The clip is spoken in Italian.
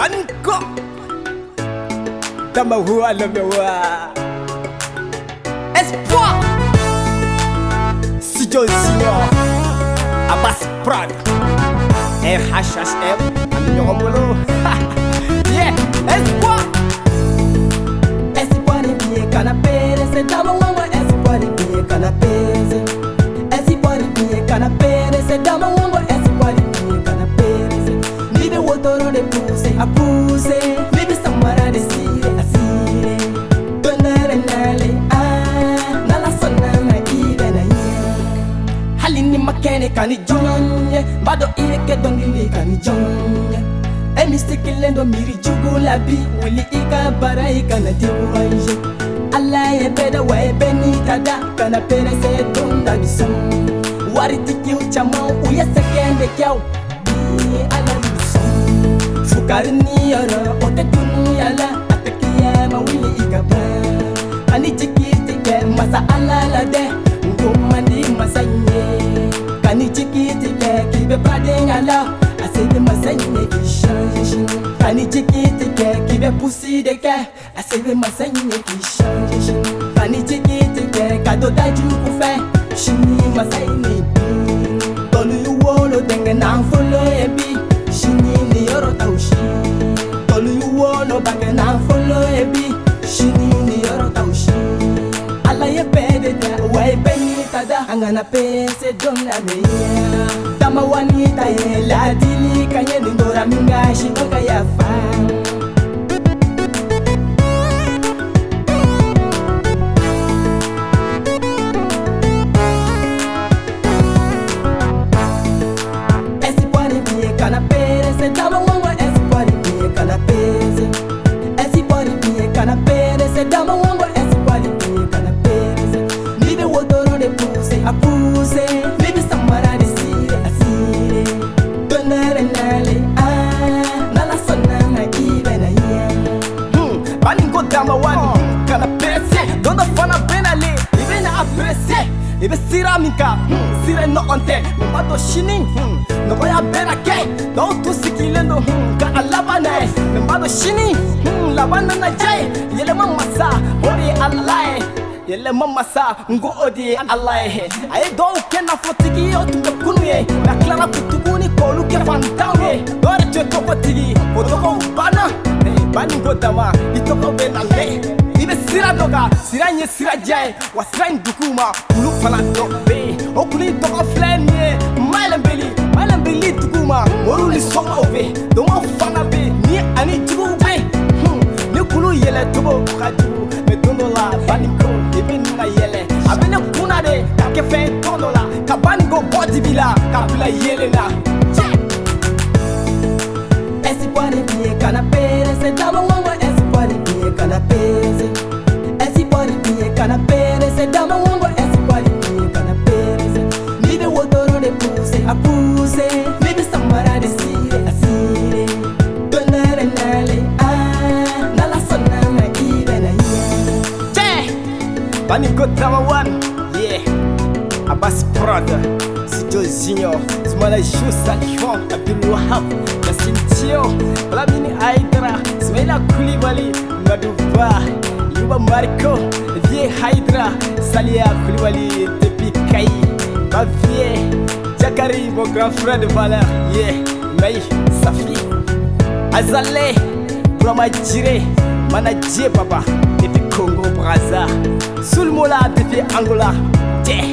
Bangkok Dans ma voix, le miroir Espoir. Abbas Yeah Espoir. Espoir est bien canapé C'est dans kani jonye, bado ile ke dongili kani jonye. emisikilendo miri jugu la bi wuli i bara i kana découragé ala ye bɛɛ da wa ye bɛɛ n'i ka da kana perese don da bi sɔn waritigiw caman u ye sɛgɛn de kɛ bi ala y'u fukari ni yɔrɔ o tɛ tunu yala a tɛ kiyama wuli i ka ban ani jigi tigɛ masa ala la dɛ pusi de kɛ a se bɛ masa ye k'i change sini kani jigi tigɛ ka dɔ da jugu fɛ sini masa ye ni bin tɔlu y'u wolo dɛngɛ nafolo ye bi sini ni yɔrɔ t'aw si tɔlu y'u wolo bange nafolo ye bi sini ni yɔrɔ t'aw si ala ye bɛɛ de da wa ye bɛɛ n'i ta da an kana pese don na me ya dama wani ta ye ladili ndikanyeni ndora mingashi kwakayafa Canapese, dava uma esse pode vir canapese, esse pode vir canapese. wani kana presse donda fana benale i bena a presse i be sira min kan sira nɔgɔn tɛ min b'a to sini nɔgɔya bɛɛ na kɛ dɔw tun sigilen don ka a laban na ye min b'a to sini laban nana diya ye yɛlɛma masa o de ye ala ye yɛlɛma masa nko o de ye ala ye a ye dɔw kɛ nafotigi ye o tun bɛ kunu ye na tilara kutuguni k'olu kɛ fantanw ye dɔw de tun ye tɔgɔtigi o tɔgɔw banna banin ko dama i tɔgɔ bɛ na lɛ sira dɔ kan sira in ye sirajan ye wa sira in duguw ma olu fana dɔ bɛ yen o kulu tɔgɔ filɛ nin ye mayɛlɛnbeli mayɛlɛnbeli duguw ma mɔriw ni sɔgɔw bɛ yen fana bɛ ni ani juguw bɛ yen ni kulu yɛlɛcogo ka jugu mɛ don dɔ la baniko i bɛ nin ka yɛlɛ a bɛ ne kunna de ka kɛ fɛn tɔn dɔ la ka baniko bɔ dibi la ka bila yelen na! Espoir de bien canapé, c'est dama wango bani gotama one. Yeah. Abas brother sijozinho zimalajusa lyon abinwahab nasintio blamini aidra smaila kulibali naduba yuba marco vie haidra salia kulibali tepikai bavie jakari mon grand frère de valeur yeah mai safi azale bramajire manajie baba. braza sulmola depuis angola yeah.